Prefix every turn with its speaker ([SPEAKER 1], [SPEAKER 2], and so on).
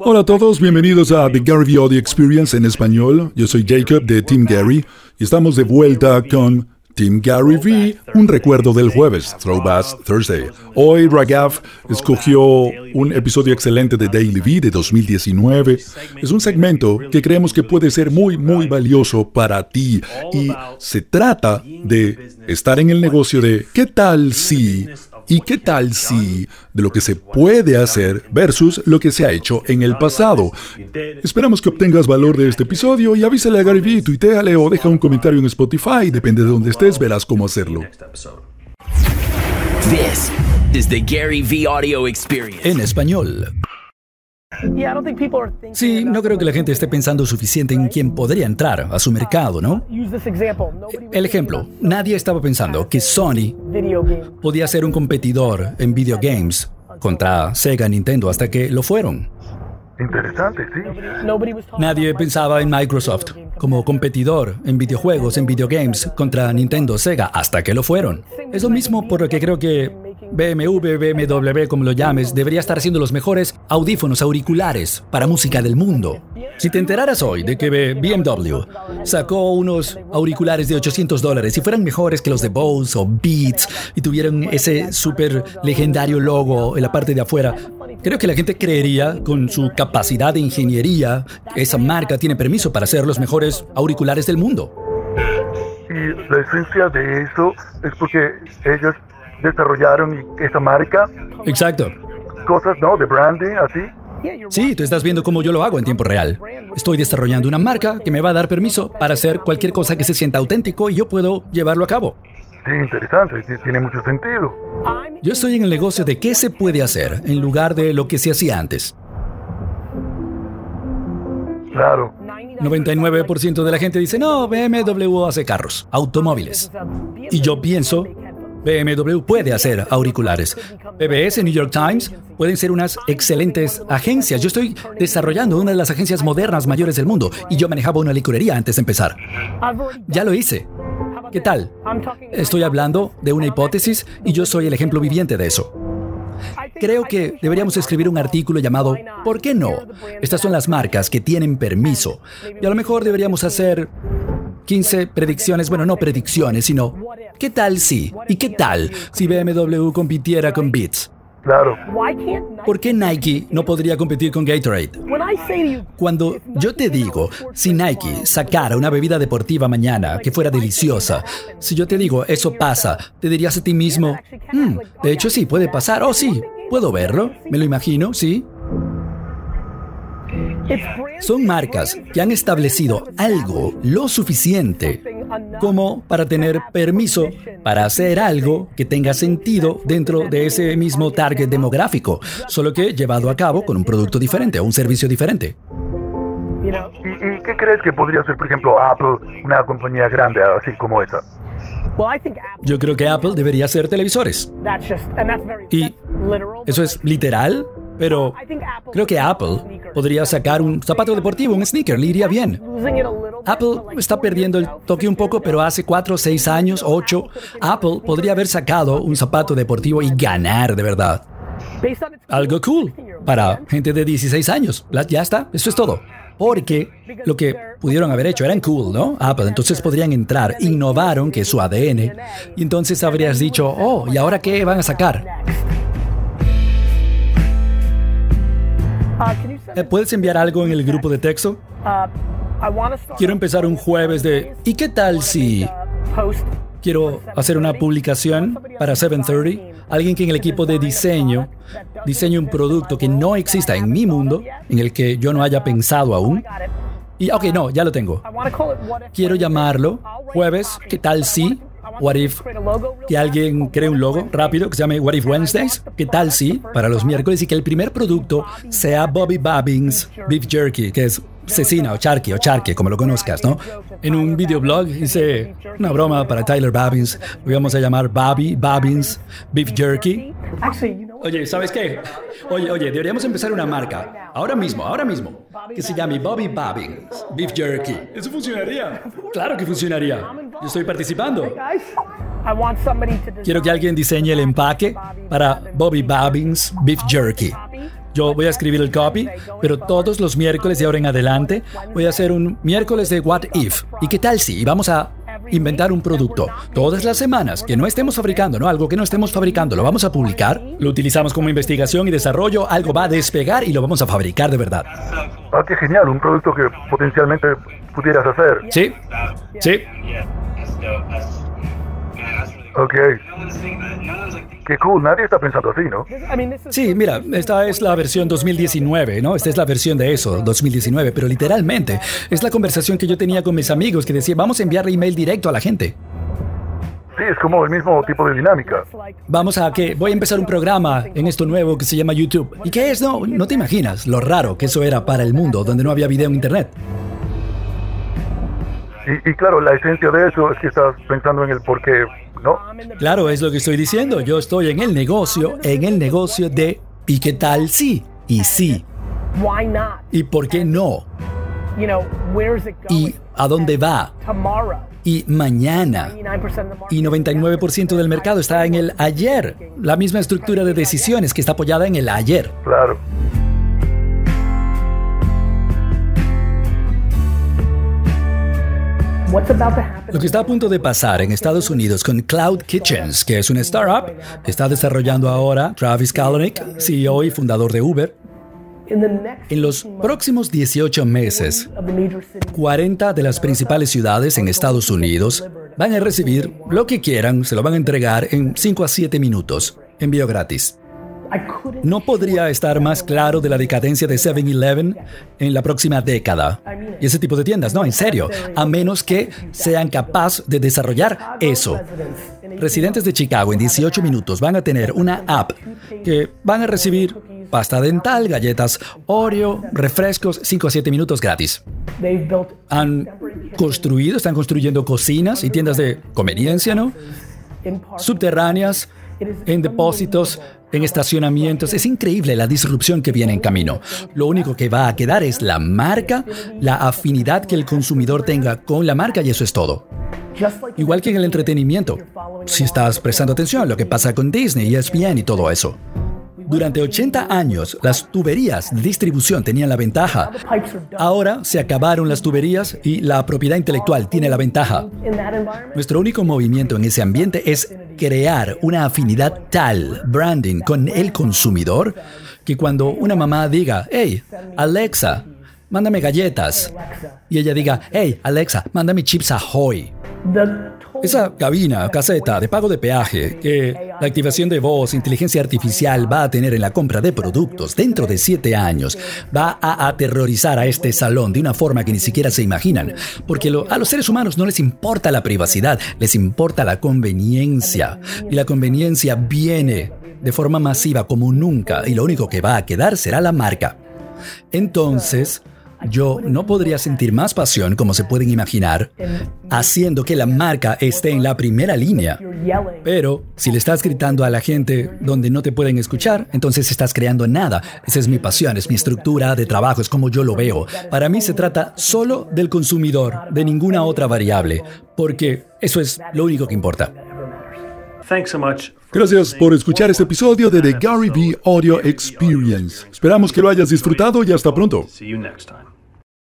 [SPEAKER 1] Hola a todos, bienvenidos a The Gary V Audio Experience en español. Yo soy Jacob de Team Gary y estamos de vuelta con Team Gary V, un recuerdo del jueves, Throwback Thursday. Hoy Ragav escogió un episodio excelente de Daily V de 2019. Es un segmento que creemos que puede ser muy, muy valioso para ti y se trata de estar en el negocio de ¿qué tal si ¿Y qué tal si de lo que se puede hacer versus lo que se ha hecho en el pasado? Esperamos que obtengas valor de este episodio y avísale a Gary Vee, tuiteale o deja un comentario en Spotify, depende de donde estés, verás cómo hacerlo.
[SPEAKER 2] This is the Gary V Audio Experience.
[SPEAKER 3] En español. Sí, no creo que la gente esté pensando suficiente en quién podría entrar a su mercado, ¿no? El ejemplo, nadie estaba pensando que Sony podía ser un competidor en videogames contra Sega Nintendo hasta que lo fueron.
[SPEAKER 4] Interesante, sí.
[SPEAKER 3] Nadie pensaba en Microsoft como competidor en videojuegos, en videogames contra Nintendo, Sega, hasta que lo fueron. Es lo mismo por lo que creo que BMW, BMW, como lo llames, debería estar haciendo los mejores audífonos auriculares para música del mundo. Si te enteraras hoy de que BMW sacó unos auriculares de 800 dólares y fueran mejores que los de Bose o Beats y tuvieran ese súper legendario logo en la parte de afuera, creo que la gente creería con su capacidad de ingeniería que esa marca tiene permiso para hacer los mejores auriculares del mundo.
[SPEAKER 4] Y la esencia de eso es porque ellos desarrollaron esa marca.
[SPEAKER 3] Exacto.
[SPEAKER 4] Cosas, ¿no? De branding, así.
[SPEAKER 3] Sí, tú estás viendo cómo yo lo hago en tiempo real. Estoy desarrollando una marca que me va a dar permiso para hacer cualquier cosa que se sienta auténtico y yo puedo llevarlo a cabo.
[SPEAKER 4] Sí, interesante, tiene mucho sentido.
[SPEAKER 3] Yo estoy en el negocio de qué se puede hacer en lugar de lo que se hacía antes.
[SPEAKER 4] Claro.
[SPEAKER 3] 99% de la gente dice, no, BMW hace carros, automóviles. Y yo pienso BMW puede hacer auriculares. PBS, New York Times pueden ser unas excelentes agencias. Yo estoy desarrollando una de las agencias modernas mayores del mundo y yo manejaba una licorería antes de empezar. Ya lo hice. ¿Qué tal? Estoy hablando de una hipótesis y yo soy el ejemplo viviente de eso. Creo que deberíamos escribir un artículo llamado ¿Por qué no? Estas son las marcas que tienen permiso. Y a lo mejor deberíamos hacer 15 predicciones, bueno, no predicciones, sino ¿qué tal si? ¿Y qué tal si BMW compitiera con Beats?
[SPEAKER 4] Claro.
[SPEAKER 3] ¿Por qué Nike no podría competir con Gatorade? Cuando yo te digo, si Nike sacara una bebida deportiva mañana que fuera deliciosa, si yo te digo, eso pasa, te dirías a ti mismo, "Hmm, de hecho sí, puede pasar, oh sí, puedo verlo, me lo imagino, sí. Son marcas que han establecido algo lo suficiente como para tener permiso para hacer algo que tenga sentido dentro de ese mismo target demográfico, solo que llevado a cabo con un producto diferente o un servicio diferente.
[SPEAKER 4] ¿Y, y qué crees que podría ser, por ejemplo, Apple, una compañía grande así como esa?
[SPEAKER 3] Yo creo que Apple debería hacer televisores. Y eso es literal, pero creo que Apple podría sacar un zapato deportivo, un sneaker, le iría bien. Apple está perdiendo el toque un poco, pero hace 4, 6 años, 8, Apple podría haber sacado un zapato deportivo y ganar de verdad. Algo cool para gente de 16 años. Ya está, eso es todo. Porque lo que pudieron haber hecho eran cool, ¿no? Apple, entonces podrían entrar, innovaron, que es su ADN, y entonces habrías dicho, oh, ¿y ahora qué van a sacar? ¿Me ¿Puedes enviar algo en el grupo de texto? Quiero empezar un jueves de ¿y qué tal si quiero hacer una publicación para 730? Alguien que en el equipo de diseño diseñe un producto que no exista en mi mundo, en el que yo no haya pensado aún. Y, ok, no, ya lo tengo. Quiero llamarlo jueves, ¿qué tal si? What if que alguien cree un logo rápido que se llame What if Wednesdays? ¿Qué tal si para los miércoles y que el primer producto sea Bobby Bobbins Beef Jerky, que es cecina o charqui o charque, como lo conozcas, ¿no? En un videoblog hice una broma para Tyler Bobbins, lo íbamos a llamar Bobby Bobbins Beef Jerky. Oye, ¿sabes qué? Oye, oye, deberíamos empezar una marca, ahora mismo, ahora mismo, que se llame Bobby Bobbins Beef Jerky. ¿Eso funcionaría? Claro que funcionaría. Yo estoy participando. Quiero que alguien diseñe el empaque para Bobby Bobbins Beef Jerky. Yo voy a escribir el copy, pero todos los miércoles de ahora en adelante voy a hacer un miércoles de What If. ¿Y qué tal si vamos a inventar un producto todas las semanas que no estemos fabricando, ¿no? Algo que no estemos fabricando, lo vamos a publicar, lo utilizamos como investigación y desarrollo, algo va a despegar y lo vamos a fabricar de verdad.
[SPEAKER 4] Ah, qué genial, un producto que potencialmente pudieras hacer.
[SPEAKER 3] Sí, sí.
[SPEAKER 4] Ok. Qué cool, nadie está pensando así, ¿no?
[SPEAKER 3] Sí, mira, esta es la versión 2019, ¿no? Esta es la versión de eso, 2019, pero literalmente es la conversación que yo tenía con mis amigos que decía, vamos a enviarle email directo a la gente.
[SPEAKER 4] Sí, es como el mismo tipo de dinámica.
[SPEAKER 3] Vamos a que voy a empezar un programa en esto nuevo que se llama YouTube. ¿Y qué es? No, no te imaginas lo raro que eso era para el mundo donde no había video en internet.
[SPEAKER 4] Y, y claro, la esencia de eso es que estás pensando en el por qué, ¿no?
[SPEAKER 3] Claro, es lo que estoy diciendo. Yo estoy en el negocio, en el negocio de ¿y qué tal sí? Y sí.
[SPEAKER 5] Why not?
[SPEAKER 3] ¿Y por qué no?
[SPEAKER 5] You know, where's it going?
[SPEAKER 3] ¿Y a dónde va?
[SPEAKER 5] Tomorrow.
[SPEAKER 3] ¿Y mañana?
[SPEAKER 5] 99% of the market.
[SPEAKER 3] Y 99% del mercado está en el ayer. La misma estructura de decisiones que está apoyada en el ayer.
[SPEAKER 4] Claro.
[SPEAKER 3] Lo que está a punto de pasar en Estados Unidos con Cloud Kitchens, que es una startup que está desarrollando ahora Travis Kalanick, CEO y fundador de Uber, en los próximos 18 meses,
[SPEAKER 5] of the major cities,
[SPEAKER 3] 40 de las principales ciudades en Estados Unidos van a recibir lo que quieran, se lo van a entregar en 5 a 7 minutos, envío gratis. No podría estar más claro de la decadencia de 7-Eleven en la próxima década. Y ese tipo de tiendas, no, en serio, a menos que sean capaces de desarrollar eso. Residentes de Chicago en 18 minutos van a tener una app que van a recibir pasta dental, galletas Oreo, refrescos, 5 a 7 minutos gratis. Han construido, están construyendo cocinas y tiendas de conveniencia, ¿no? subterráneas, en depósitos, en estacionamientos. Es increíble la disrupción que viene en camino. Lo único que va a quedar es la marca, la afinidad que el consumidor tenga con la marca y eso es todo. Igual que en el entretenimiento. Si estás prestando atención, lo que pasa con Disney, ESPN y todo eso. Durante 80 años, las tuberías de distribución tenían la ventaja. Ahora se acabaron las tuberías y la propiedad intelectual tiene la ventaja. Nuestro único movimiento en ese ambiente es crear una afinidad tal, branding, con el consumidor, que cuando una mamá diga, hey, Alexa, mándame galletas, y ella diga, hey, Alexa, mándame chips Ahoy. Esa cabina, caseta de pago de peaje que la activación de voz, inteligencia artificial va a tener en la compra de productos dentro de siete años va a aterrorizar a este salón de una forma que ni siquiera se imaginan. Porque a los seres humanos no les importa la privacidad, les importa la conveniencia. Y la conveniencia viene de forma masiva como nunca y lo único que va a quedar será la marca. Entonces, yo no podría sentir más pasión, como se pueden imaginar, haciendo que la marca esté en la primera línea. Pero si le estás gritando a la gente donde no te pueden escuchar, entonces estás creando nada. Esa es mi pasión, es mi estructura de trabajo, es como yo lo veo. Para mí se trata solo del consumidor, de ninguna otra variable, porque eso es lo único que importa.
[SPEAKER 6] Thanks so much.
[SPEAKER 1] Gracias por escuchar este episodio de The Gary V Audio Experience. Esperamos que lo hayas disfrutado y hasta pronto.